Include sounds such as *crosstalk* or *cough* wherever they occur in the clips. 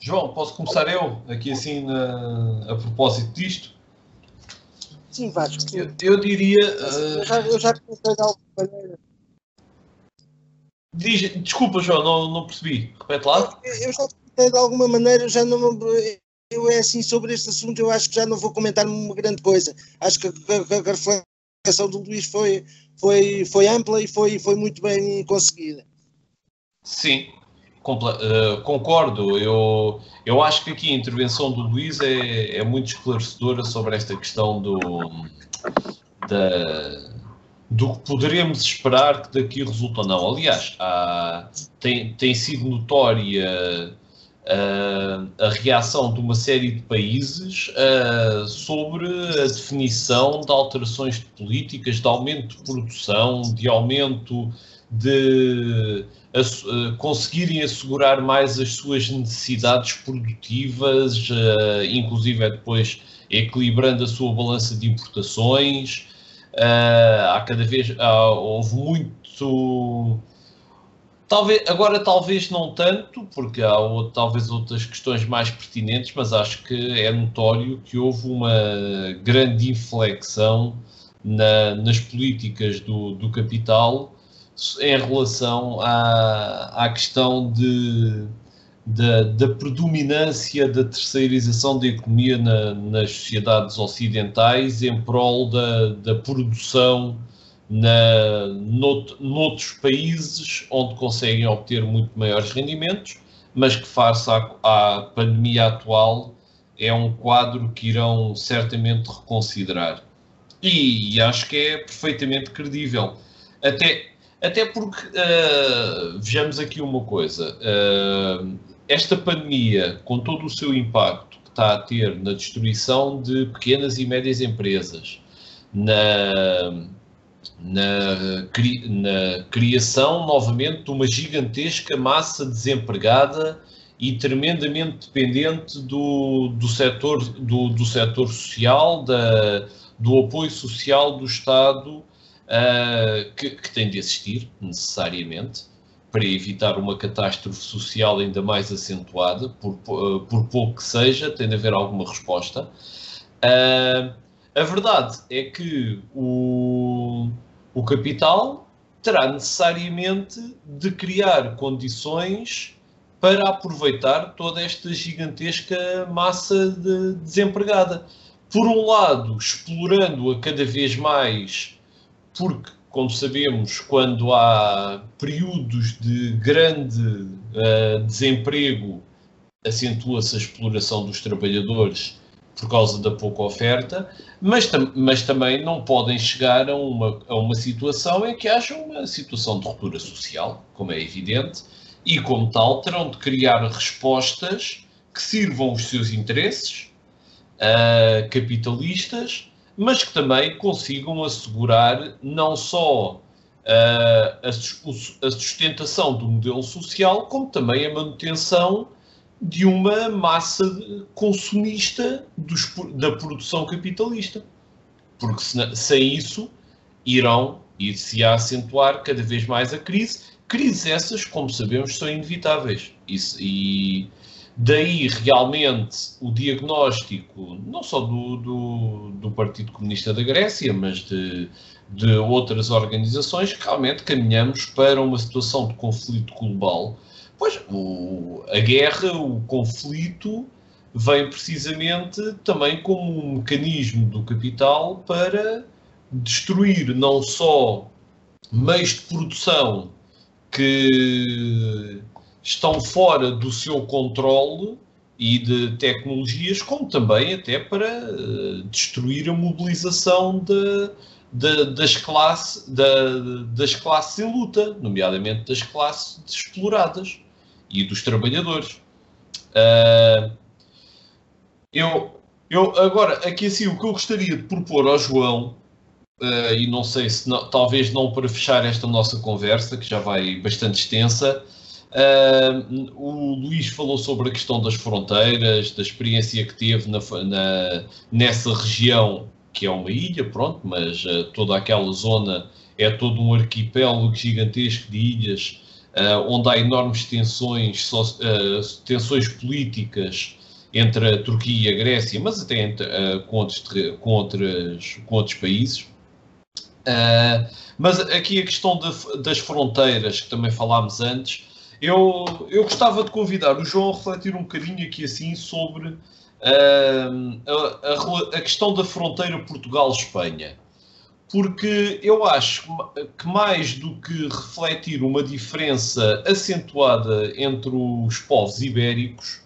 João, posso começar eu, aqui assim, na, a propósito disto? Sim, Vasco. Eu, eu diria. Eu já, eu já pensei de alguma maneira. Diz, desculpa, João, não, não percebi. Repete lá. Eu, eu já pensei de alguma maneira, já não eu é assim sobre este assunto, eu acho que já não vou comentar uma grande coisa. Acho que a reflexão do Luís foi, foi, foi ampla e foi, foi muito bem conseguida. Sim, eh, concordo. Eu, eu acho que aqui a intervenção do Luís é, é muito esclarecedora sobre esta questão do, da, do que poderemos esperar que daqui resulta ou não. Aliás, há- tem, tem sido notória ah, a reação de uma série de países ah, sobre a definição de alterações de políticas, de aumento de produção, de aumento de ass- eh, conseguirem assegurar mais as suas necessidades produtivas, eh, inclusive é depois equilibrando a sua balança de importações. Eh, há cada vez houve muito. Talvez, agora talvez não tanto, porque há talvez outras questões mais pertinentes, mas acho que é notório que houve uma grande inflexão na- nas políticas do, do capital em relação à, à questão de, da, da predominância da terceirização da economia na- nas sociedades ocidentais em prol da, da produção na, nout- noutros países onde conseguem obter muito maiores rendimentos, mas que face à, à pandemia atual é um quadro que irão certamente reconsiderar. E, acho que é perfeitamente credível. Até, até porque, ah, vejamos aqui uma coisa, ah, esta pandemia, com todo o seu impacto que está a ter na destruição de pequenas e médias empresas, na, na, na criação novamente de uma gigantesca massa desempregada e tremendamente dependente do, do, setor, do, do setor social, da, do apoio social do Estado uh, que, que tem de existir, necessariamente, para evitar uma catástrofe social ainda mais acentuada, por, uh, por pouco que seja, tem de haver alguma resposta. Uh, a verdade é que o, o capital terá necessariamente de criar condições para aproveitar toda esta gigantesca massa de desempregada. Por um lado, explorando-a cada vez mais, porque, como sabemos, quando há períodos de grande uh, desemprego, acentua-se a exploração dos trabalhadores por causa da pouca oferta, mas, tam mas também não podem chegar a uma, a uma situação em que haja uma situação de ruptura social, como é evidente, e como tal terão de criar respostas que sirvam os seus interesses uh, capitalistas, mas que também consigam assegurar não só uh, a, sustentação do modelo social, como também a manutenção de uma massa consumista dos, da produção capitalista. Porque se, sem isso irão ir-se a acentuar cada vez mais a crise. Crises essas, como sabemos, são inevitáveis. Isso, e daí realmente o diagnóstico, não só do, do, do Partido Comunista da Grécia, mas de, de outras organizações, que realmente caminhamos para uma situação de conflito global. Pois, o, a guerra, o conflito, vem precisamente também como um mecanismo do capital para destruir não só meios de produção que estão fora do seu controle e de tecnologias, como também até para uh, destruir a mobilização de, de, das, classe, de, das classes em luta, nomeadamente das classes exploradas e dos trabalhadores. Uh, eu, eu agora, aqui assim, o que eu gostaria de propor ao João, uh, e não sei se não, talvez não para fechar esta nossa conversa, que já vai bastante extensa, uh, o Luís falou sobre a questão das fronteiras, da experiência que teve na, na, nessa região, que é uma ilha, pronto, mas toda aquela zona é todo um arquipélago gigantesco de ilhas onde há enormes tensões, tensões políticas entre a Turquia e a Grécia, mas até entre, com, outros, com, outros, com outros países. mas aqui a questão de, das fronteiras, que também falámos antes, eu, eu gostava de convidar o João a refletir um bocadinho aqui assim sobre uh, a, a, a, questão da fronteira Portugal-Espanha. Porque eu acho que mais do que refletir uma diferença acentuada entre os povos ibéricos,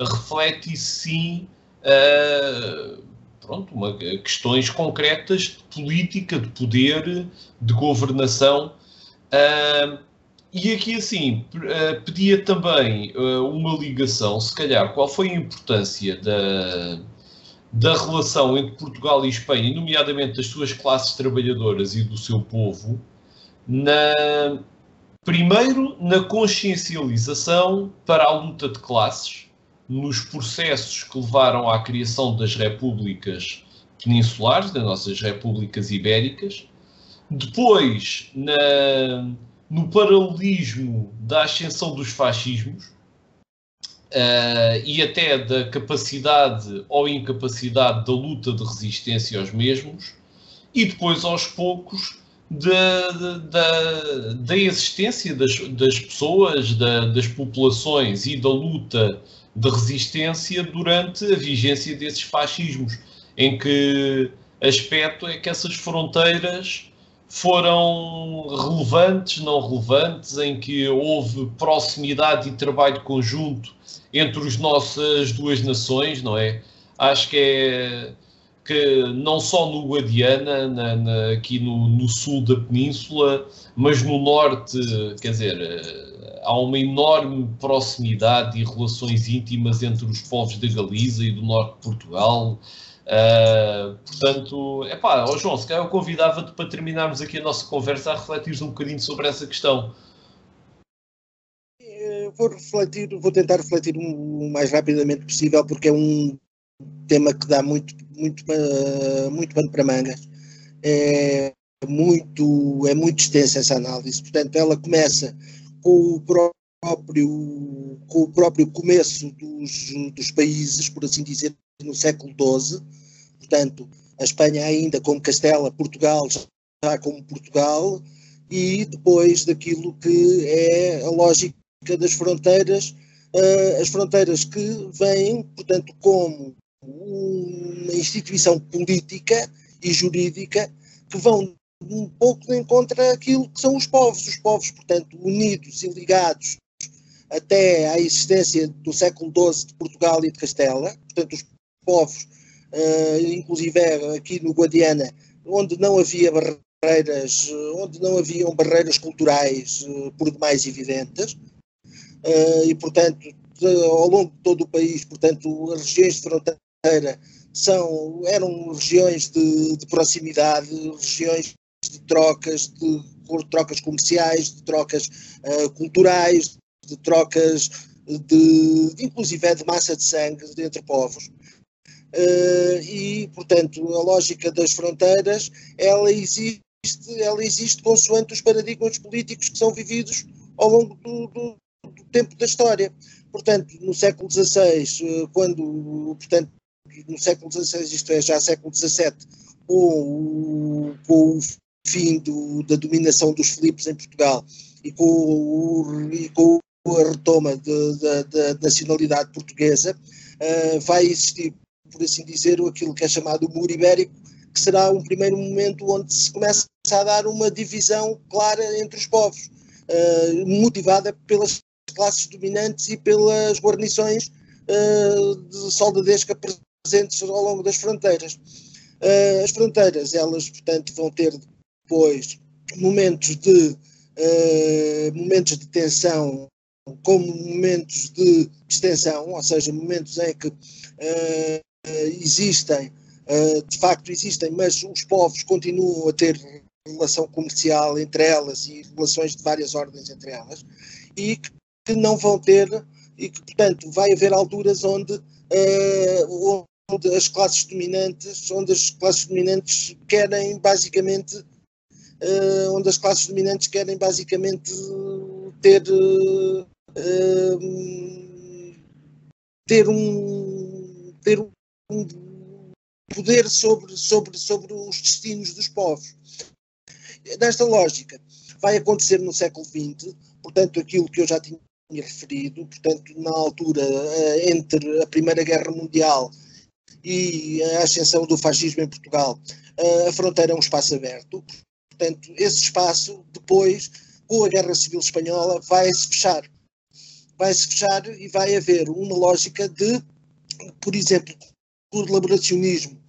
reflete sim uh, pronto, uma, questões concretas de política, de poder, de governação. Uh, e aqui, assim, eh, pedia também eh, uma ligação, se calhar, qual foi a importância da, da relação entre Portugal e Espanha, nomeadamente das suas classes trabalhadoras e do seu povo, na, primeiro na consciencialização para a luta de classes, nos processos que levaram à criação das repúblicas peninsulares, das nossas repúblicas ibéricas, depois na no paralelismo da ascensão dos fascismos uh, e até da capacidade ou incapacidade da luta de resistência aos mesmos, e depois, aos poucos, da, da, existência das, das pessoas, da, das populações e da luta de resistência durante a vigência desses fascismos, em que aspecto é que essas fronteiras foram relevantes, não relevantes, em que houve proximidade e trabalho conjunto entre as nossas duas nações, não é? Acho que é que não só no Guadiana, na, na, aqui no, no, sul da península, mas no norte, quer dizer, há uma enorme proximidade e relações íntimas entre os povos da Galiza e do norte de Portugal. Uh, portanto, é pá, oh João, se calhar eu convidava-te para terminarmos aqui a nossa conversa a refletir um bocadinho sobre essa questão. Eu vou refletir, vou tentar refletir o mais rapidamente possível, porque é um tema que dá muito, muito, uh, muito pano para mangas. É muito, é muito extensa essa análise. Portanto, ela começa com o próprio, com o próprio começo dos, dos países, por assim dizer, no século XII, portanto, a Espanha ainda como Castela, Portugal já como Portugal, e depois daquilo que é a lógica das fronteiras, uh, as fronteiras que vêm, portanto, como uma instituição política e jurídica que vão um pouco de encontro àquilo que são os povos, os povos, portanto, unidos e ligados até à existência do século XII de Portugal e de Castela, portanto, os povos, uh, inclusive aqui no Guadiana, onde não havia barreiras, onde não haviam barreiras culturais uh, por demais evidentes, uh, e portanto, de, ao longo de todo o país, portanto, as regiões de fronteira são, eram regiões de, de proximidade, regiões de trocas, de, de trocas comerciais, de trocas uh, culturais, de trocas de, de, inclusive é de massa de sangue entre povos. Uh, e, portanto, a lógica das fronteiras, ela existe, ela existe consoante os paradigmas políticos que são vividos ao longo do, do, do tempo da história. Portanto, no século XVI, uh, quando, portanto, no século XVI, isto é, já século XVII, com o, com o fim do, da dominação dos Filipes em Portugal e com, o, e com a retoma da nacionalidade portuguesa, uh, vai existir por assim dizer, aquilo que é chamado o muro ibérico, que será um primeiro momento onde se começa a dar uma divisão clara entre os povos, uh, motivada pelas classes dominantes e pelas guarnições uh, de soldadesca presentes ao longo das fronteiras. Uh, as fronteiras, elas, portanto, vão ter depois momentos de, momentos de tensão como momentos de extensão, ou seja, momentos em que existem, eh, de facto existem, mas os povos continuam a ter relação comercial entre elas e relações de várias ordens entre elas, e que não vão ter, e que, portanto, vai haver alturas onde, eh, onde as classes dominantes, onde as classes dominantes querem basicamente, onde as classes dominantes querem basicamente ter, ter um ter um poder sobre, sobre, sobre os destinos dos povos. Nesta lógica, vai acontecer no século XX, portanto, aquilo que eu já tinha referido, portanto, na altura eh, entre a Primeira Guerra Mundial e a ascensão do fascismo em Portugal, eh, a fronteira é um espaço aberto, portanto, esse espaço, depois, com a Guerra Civil Espanhola, vai se fechar. Vai se fechar e vai haver uma lógica de, por exemplo, colaboracionismo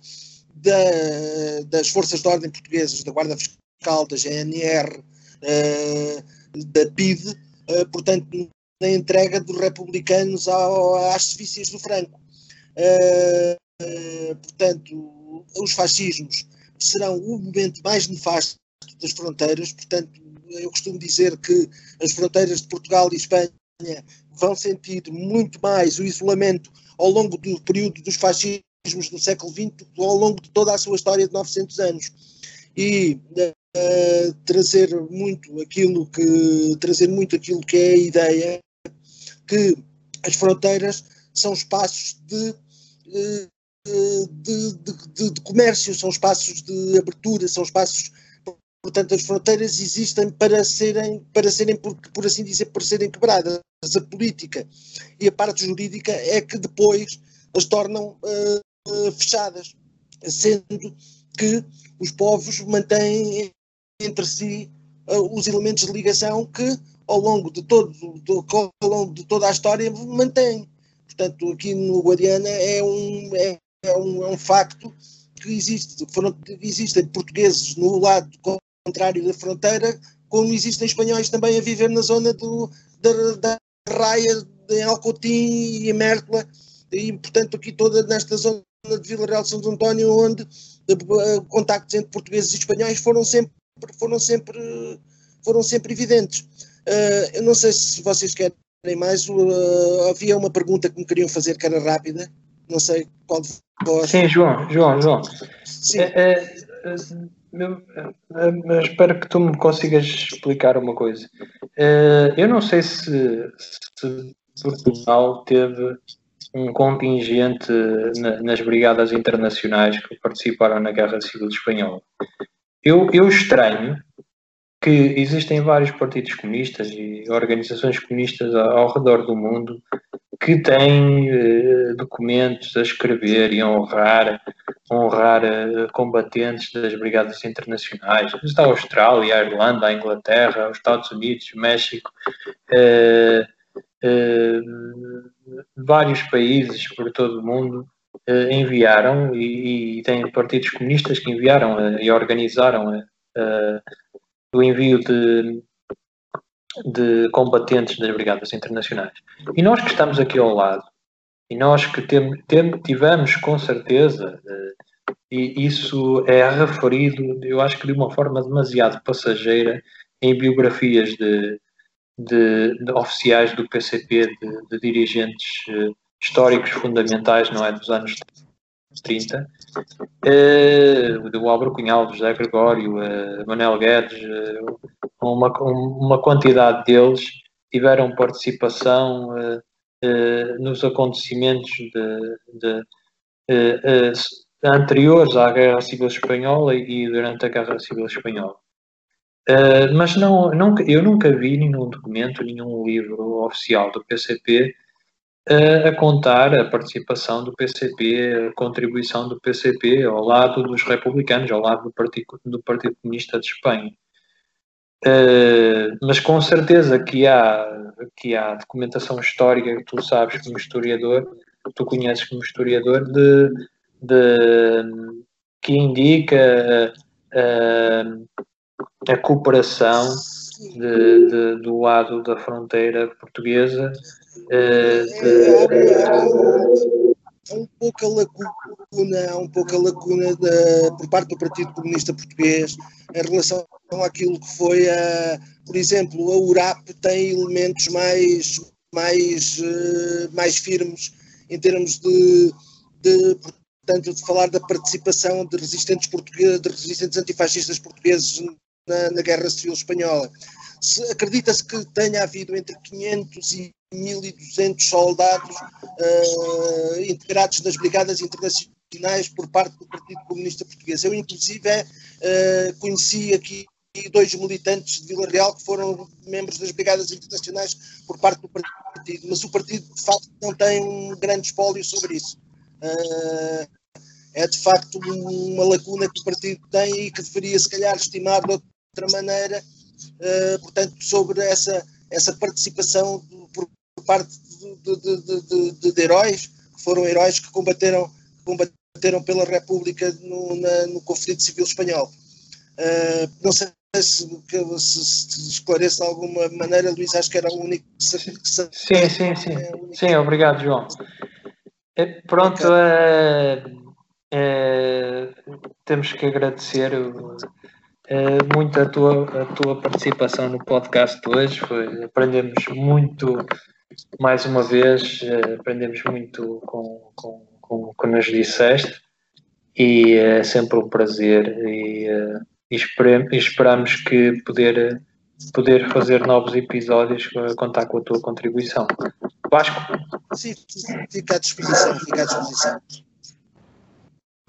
da, das forças de ordem portuguesas, da Guarda Fiscal, da GNR, eh, da PIDE, uh, portanto, na entrega dos republicanos ao, às sevícias do Franco. Uh, portanto, os fascismos serão o momento mais nefasto das fronteiras, portanto, eu costumo dizer que as fronteiras de Portugal e Espanha vão sentir muito mais o isolamento ao longo do período dos fascismos no século XX ao longo de toda a sua história de 900 anos. E uh, trazer muito aquilo que trazer muito aquilo que é a ideia que as fronteiras são espaços de, eh, de, de, de, comércio, são espaços de abertura, são espaços, portanto, as fronteiras existem para serem, para serem por, por assim dizer, para serem quebradas. A política e a parte jurídica é que depois as tornam uh, fechadas, sendo que os povos mantêm entre si uh, os elementos de ligação que ao longo de todo do, ao longo de toda a história mantém. Portanto, aqui no Guadiana é um, é, é um, é um facto que existe. Foram, existem portugueses no lado contrário da fronteira, como existem espanhóis também a viver na zona do, da, da raia em Alcotim e Mértola, e portanto aqui toda nesta zona de Vila Real de Santo António, onde uh, contactos entre portugueses e espanhóis foram sempre, foram sempre, foram sempre evidentes. Uh, eu não sei se vocês querem mais. Uh, havia uma pergunta que me queriam fazer que era rápida. Não sei qual de vós. Sim, João, João, João. Sim. É, é, é, espero que tu me consigas explicar uma coisa. eu não sei se, se Portugal teve um contingente na, nas brigadas internacionais que participaram na Guerra Civil Espanhola. Eu, eu estranho que existem vários partidos comunistas e organizações comunistas ao, redor do mundo que têm eh, documentos a escrever e a honrar, honrar eh, combatentes das brigadas internacionais. Está a Austrália, a Irlanda, a Inglaterra, os Estados Unidos, o México, eh, eh vários países por todo o mundo eh, enviaram e, e tem partidos comunistas que enviaram eh, e organizaram o envio de, de combatentes das brigadas internacionais. E nós que estamos aqui ao lado, e nós que tem, tem, tivemos com certeza, e isso é referido, eu acho que de uma forma demasiado passageira, em biografias de, de, de oficiais do PCP, de, de dirigentes uh, históricos fundamentais, não é, dos anos 30, uh, do Álvaro Cunhal, José Gregório, uh, Manuel Guedes, uh, uma, uma quantidade deles tiveram participação nos acontecimentos de, de anteriores à Guerra Civil Espanhola e durante a Guerra Civil Espanhola. Mas não, eu nunca vi nenhum documento, nenhum livro oficial do PCP a contar a participação do PCP, a contribuição do PCP ao lado dos republicanos, ao lado do Partido, do Partido Comunista de Espanha. Uh, mas com certeza que há, que há documentação histórica que tu sabes como historiador, tu conheces como historiador, de, de que indica uh, a cooperação de, de, do lado da fronteira portuguesa é, há, um pouco a lacuna, um pouco a lacuna da, por parte do Partido Comunista Português em relação àquilo que foi a, por exemplo, a URAP tem elementos mais, mais, uh, mais firmes em termos de, de portanto, de falar da participação de resistentes portugueses, de resistentes antifascistas portugueses na, na Guerra Civil Espanhola. acredita-se que tenha havido entre 500 e 1.200 soldados uh, integrados nas brigadas internacionais por parte do Partido Comunista Português. Eu, inclusive, uh, conheci aqui dois militantes de Vila Real que foram membros das brigadas internacionais por parte do partido, mas o partido, de facto, não tem um grande espólio sobre isso. Uh, é, de facto, uma lacuna que o partido tem e que deveria, se calhar, estimar de outra maneira, portanto, sobre essa, essa participação por parte de, de, de, de, heróis, que foram heróis que combateram, combateram pela República no, na, no conflito civil espanhol. Uh, não sei se, se, se esclarece de alguma maneira, Luís, acho que era o único que Sim, sim, sim. É sim, obrigado, João. É, pronto, okay. é, é, temos que agradecer muito a tua, a tua participação no podcast hoje. Foi, aprendemos muito mais uma vez eh, aprendemos muito com, com, com o que nos disseste e é sempre um prazer e, eh, e, e esperamos que poder, poder fazer novos episódios contar com a tua contribuição. Vasco? Sim, fica à disposição, fica à disposição.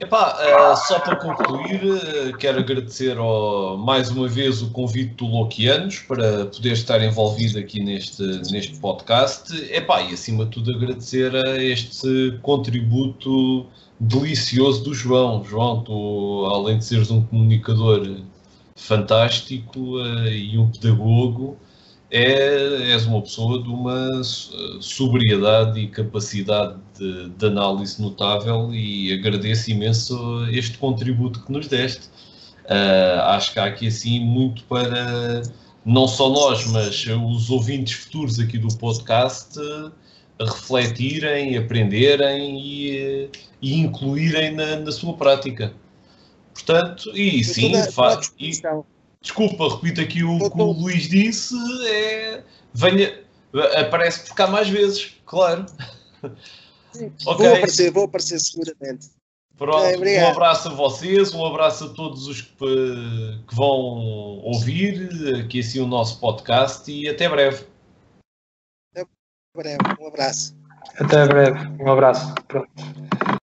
Epá, uh, só para concluir, uh, quero agradecer ao, mais uma vez o convite do Loquianos para poder estar envolvido aqui neste, neste podcast. Epá, e acima de tudo agradecer a este contributo delicioso do João. João, tu, além de seres um comunicador fantástico uh, e um pedagogo, é, és uma pessoa de uma sobriedade e capacidade de, de, análise notável e agradeço imenso este contributo que nos deste. Uh, acho que há aqui assim muito para não só nós, mas os ouvintes futuros aqui do podcast uh, refletirem, aprenderem e, e incluírem na, na, sua prática. Portanto, e sim, faz. Desculpa, repito aqui o que o Luís disse, é, venha, aparece por cá mais vezes, claro. *laughs* okay. Vou aparecer, vou aparecer seguramente. Pronto, é, um abraço a vocês, um abraço a todos os que, que vão ouvir aqui assim o nosso podcast e até breve. Até breve, um abraço. Até breve, um abraço. Pronto.